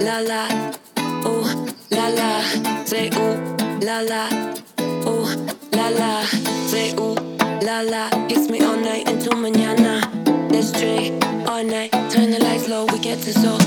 la la, oh la la, say oh la la, oh la la, say oh la la. Kiss me all night into mañana. Let's drink all night, turn the lights low, we get to so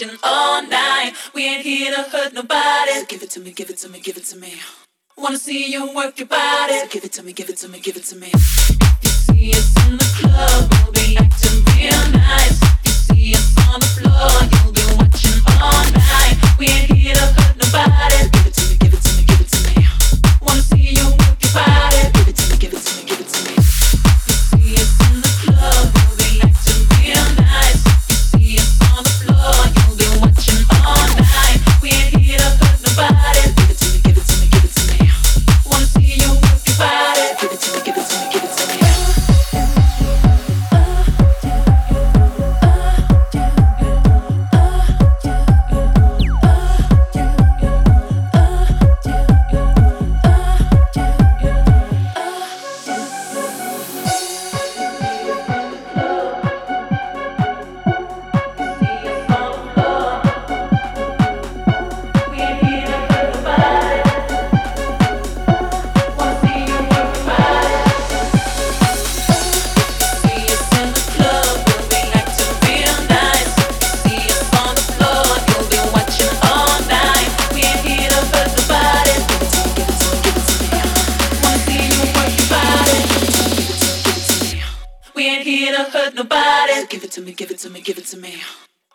watching all night. We ain't here to hurt nobody. So give it to me, give it to me, give it to me. Wanna see you work your body. So give it to me, give it to me, give it to me. You see us in the club, we'll be acting real nice. To me.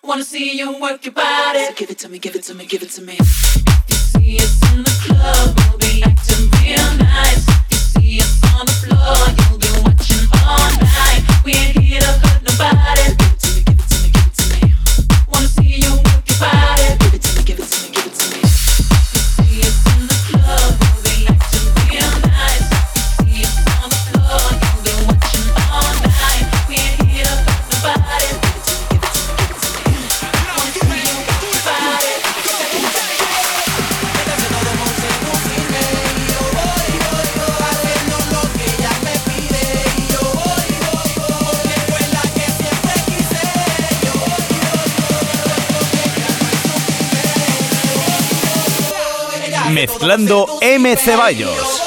Wanna see you work your body. So Give it to me, give it to me, give it to me. You see us in the club, we'll be acting real nice. You see us on the floor, you'll be watching all night. We ain't here to Mezclando M. Ceballos.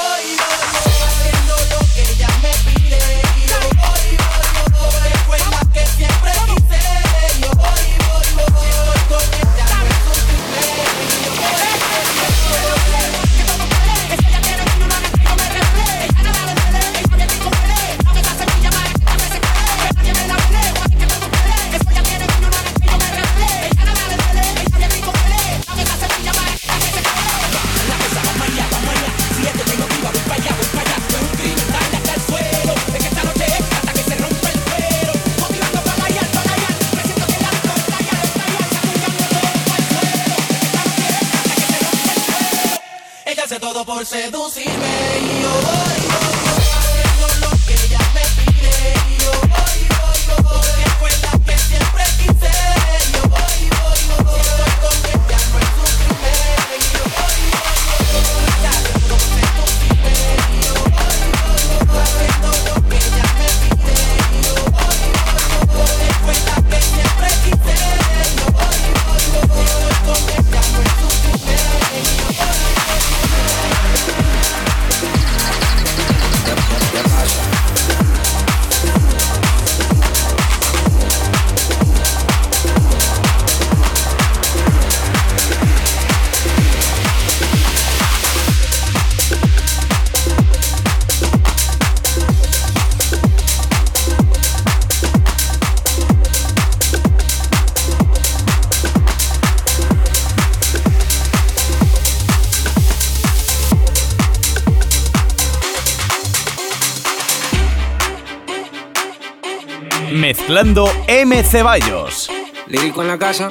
Mezclando M. Ceballos. Lírico en la casa.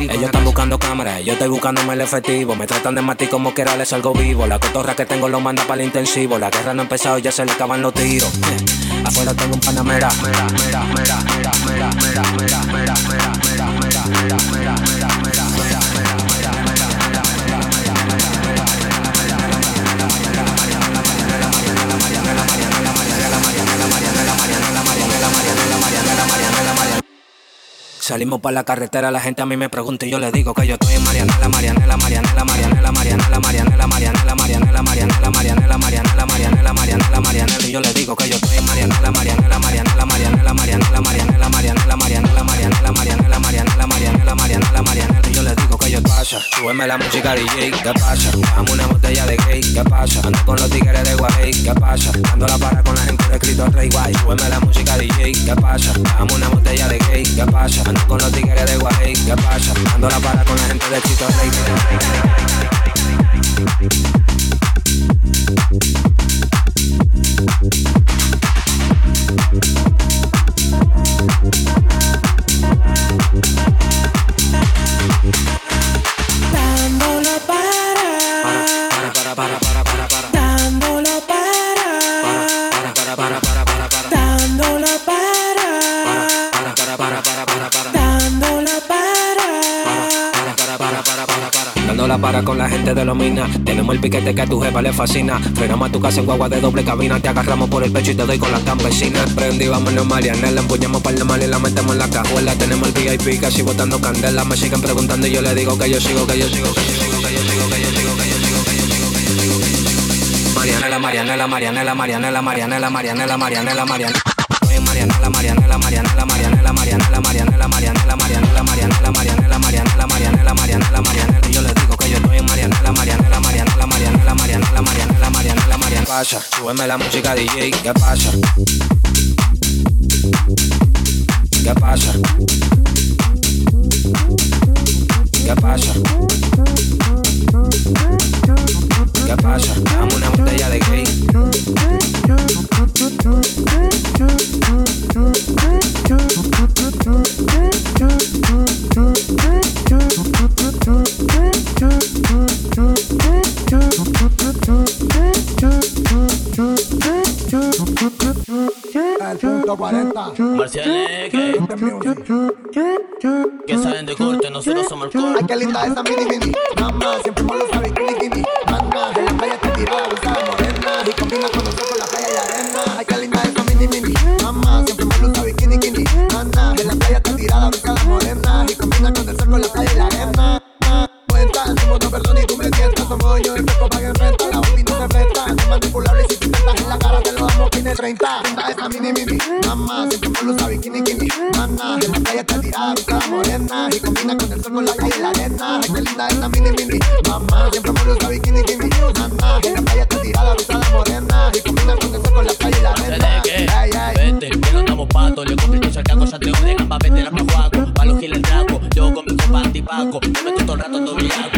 Ellos están buscando cámaras, yo estoy buscándome el efectivo. Me tratan de matar como que les salgo vivo. La cotorra que tengo lo manda para el intensivo. La guerra no ha empezado y ya se le acaban los tiros. Afuera tengo un panamera. Mera, mera, mera, mera, mera, mera, mera, mera, mera, mera, mera, mera, mera, mera, mera, Salimos para la carretera, la gente a mí me pregunta y yo le digo que yo estoy en Marianela, Marianela, Marianela, Marianela, Marianela, Marianela, Marianela, Marianela, Marianela, Marianela, Marianela, Marianela, Marianela, Marianela, y yo le digo que yo estoy en Marianela, Marianela, Marianela, Marianela, Marianela, Marianela, Marianela, Marianela, Marianela, Marianela, Marianela, Marianela, Marianela, Marianela, y yo le digo que yo pasa, súbeme la música DJ, ¿qué pasa? Dame una botella de gay, ¿qué pasa? Ando con los tigres de Guay, ¿qué pasa? Dando la para con la gente de escrito Rey Guay, súbeme la música DJ, ¿qué pasa? Dame una botella de gay, ¿qué pasa? Ando con los tigres de Guay, ¿qué pasa? Dando la para con la gente de escrito Rey Dándolo para con la gente de los minas. Tenemos el piquete que a tu jefa le fascina. Frenamos a tu casa en guagua de doble cabina. Te agarramos por el pecho y te doy con las campesinas. Prendí, vámonos Mariana, la empuñamos para la mal y la metemos en la cajuela. Tenemos el VIP casi botando candela. Me siguen preguntando y yo le digo que yo sigo, que yo sigo, que yo sigo, que yo sigo, que yo sigo, que yo sigo, que yo sigo, que yo sigo. Mariana, la Mariana, la Mariana, la Mariana, la Mariana, la Mariana, la la Mariana. Marianela, Marianela, Marianela, Marianela, Marianela, Marianela, Marianela, Marianela, Marianela, Marianela, Marianela, Marianela, Marianela, Marianela. Yo le digo que yo estoy en Marianela, Marianela, Marianela, Marianela, Marianela, Marianela, Marianela. Pasa, súbeme la música DJ, ¿qué pasa? ¿Qué pasa? ¿Qué pasa? ¿Qué pasa? Dame una botella de gay. Que saben de corte, nosotros somos el esa mini mini. Mamá, siempre me lo sabe, kini kini Mamá, la playa está tirada, 30 Linda esa mini mini. Mamá, siempre me lo sabe, kini kini Mamá, en la playa está tirada, usada morena. Y combina con el sol, con la playa y la arena. Ay, qué linda esa mini mini. Mamá, siempre me lo sabe, bikini, bikini Mamá, en la playa está tirada, usada morena. Y combina con el sol, con la playa y la arena. Ay, ay. Vete, que no estamos patos. Le compré tu sacaco, Santiago de Gamba, vete la Pajuaco. Pa' los giles trago, yo con mi copa antipaco. Yo meto todo el rato en dobliaco.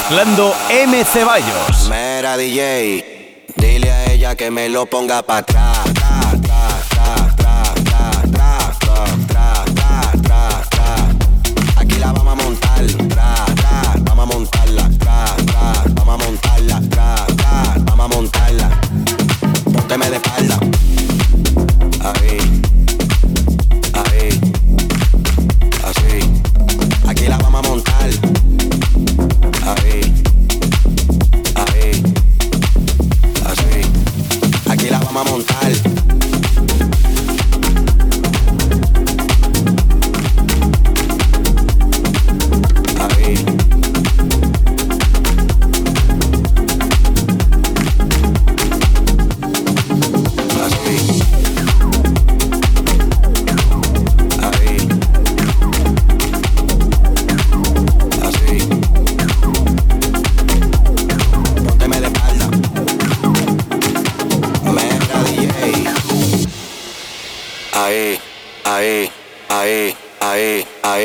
mezclando M. Ceballos. Mera DJ, dile a ella que me lo ponga para atrás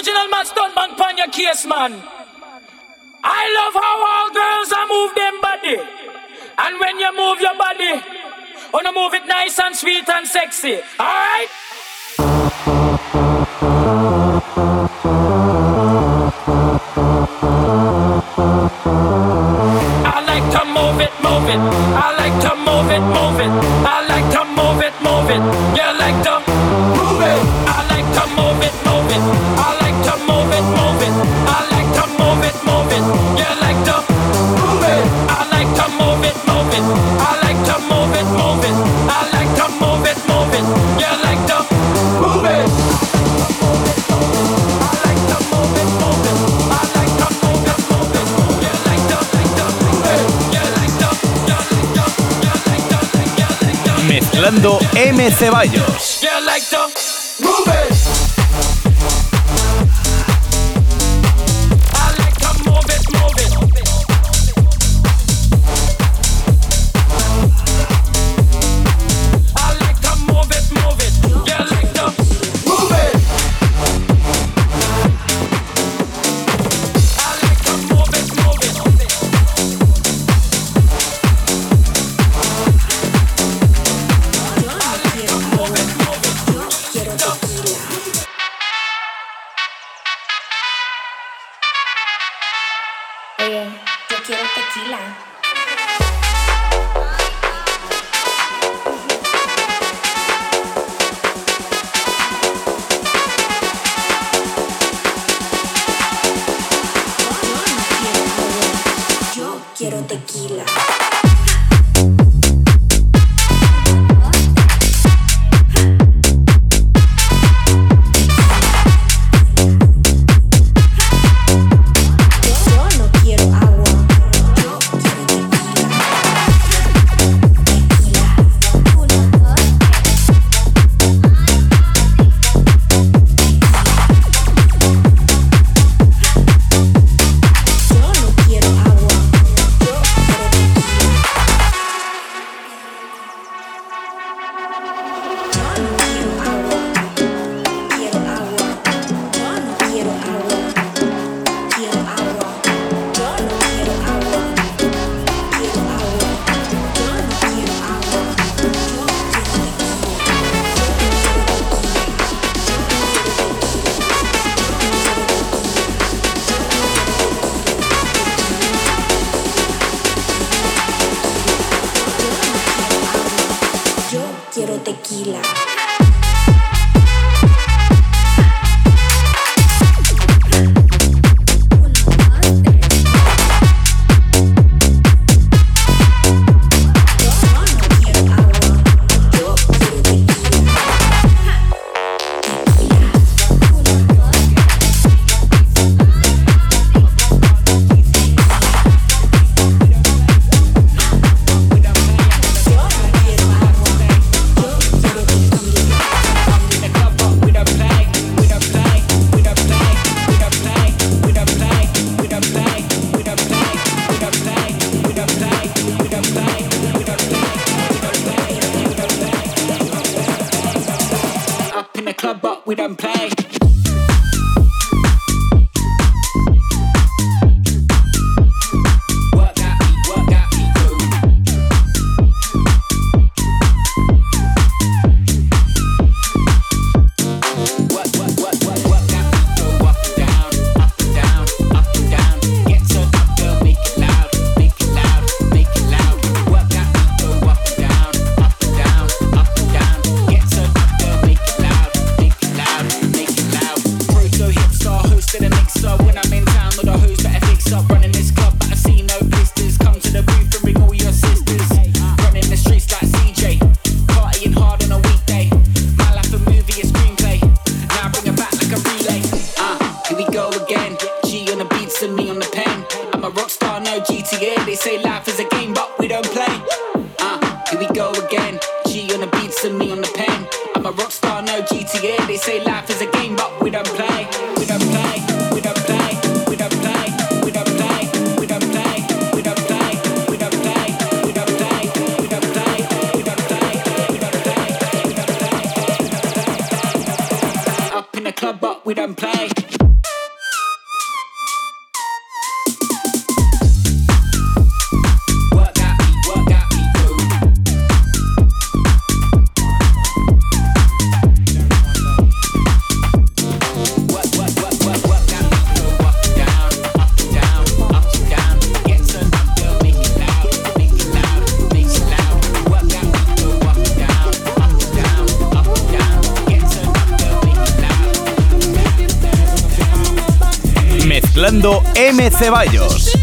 original man pan your case, man. I love how all girls are move them body. And when you move your body, wanna move it nice and sweet and sexy. Alright? I like to move it, move it. I like to move it, move it. M. Ceballos. Mezcla. Ceballos.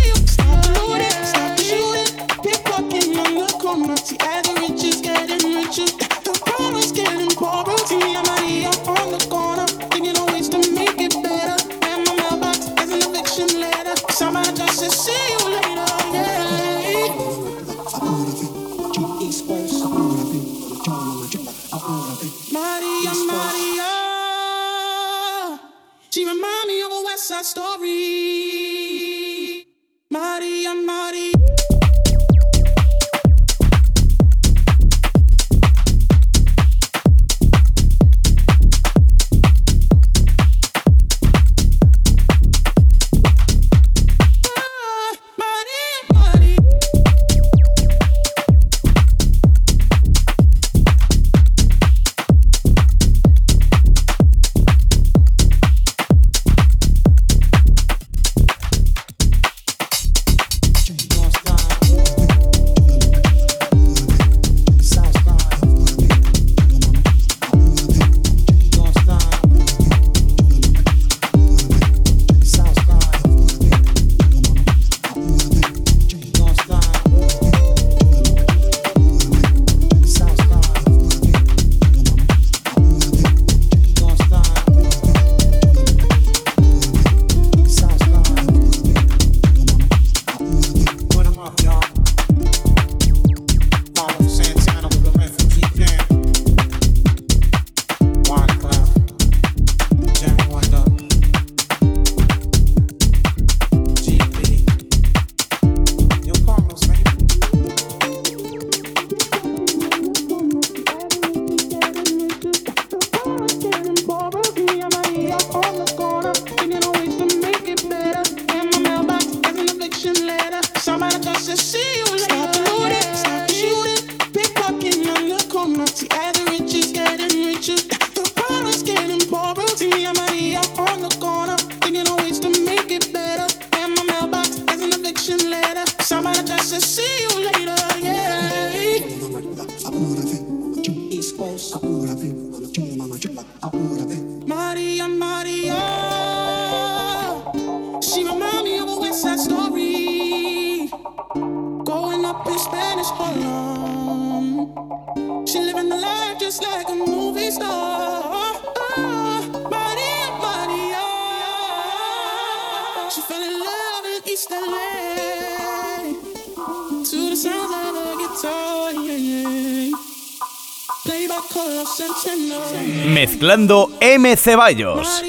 Mezclando M. Ceballos.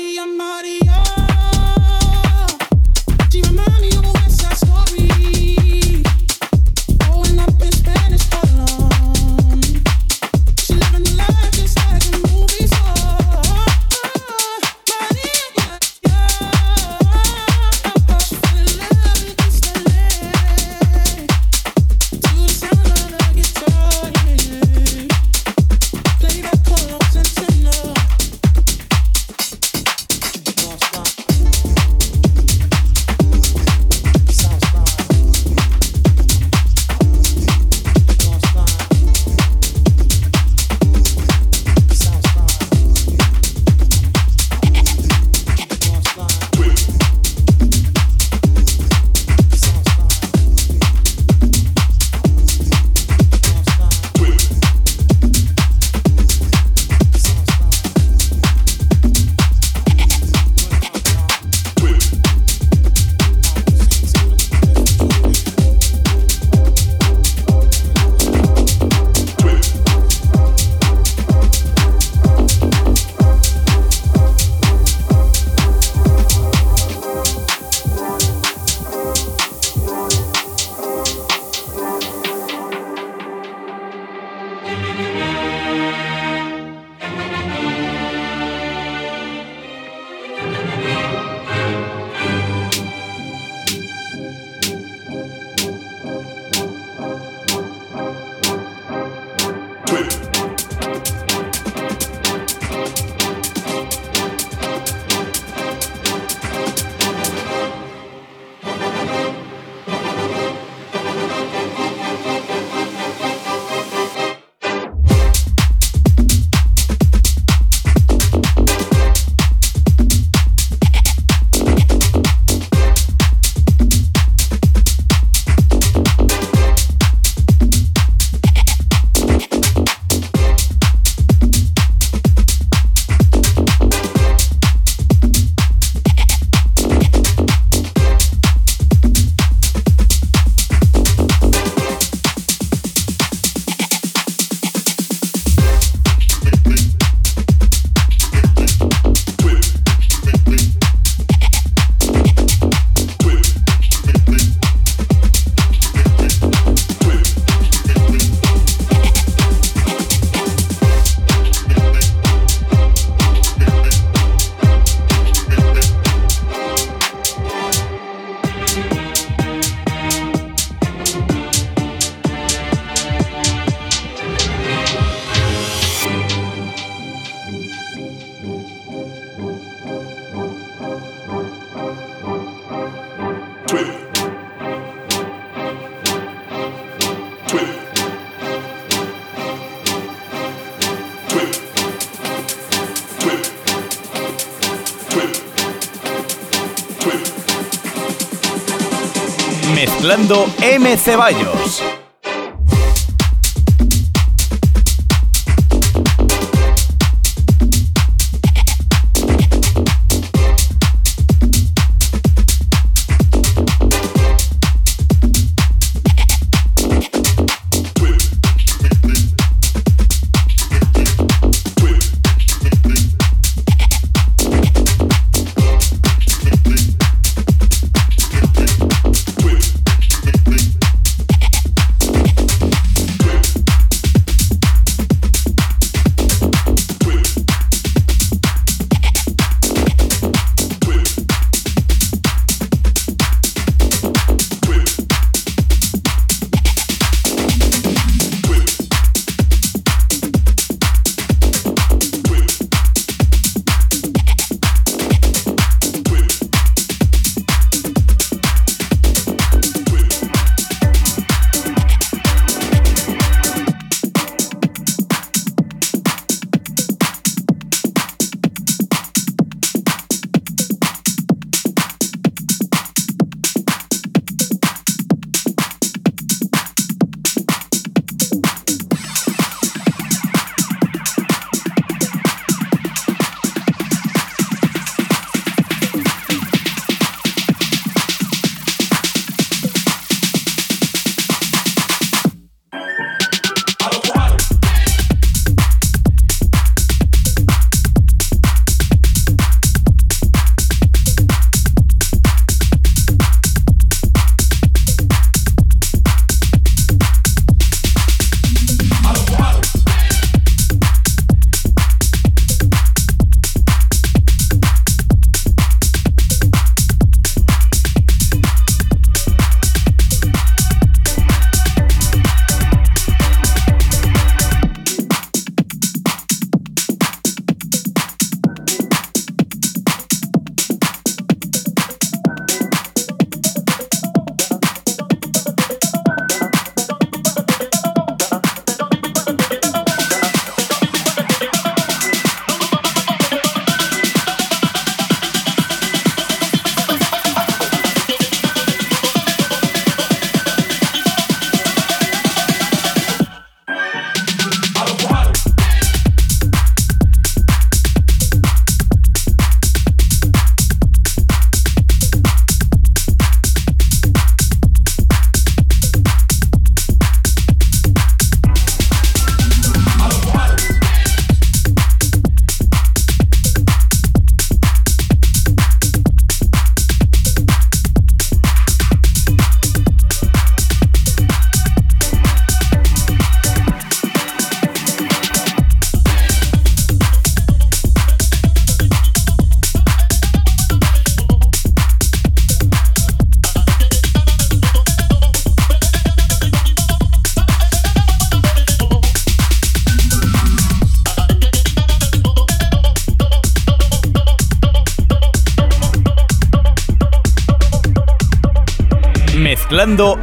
M. Ceballos.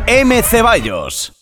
M. Ceballos.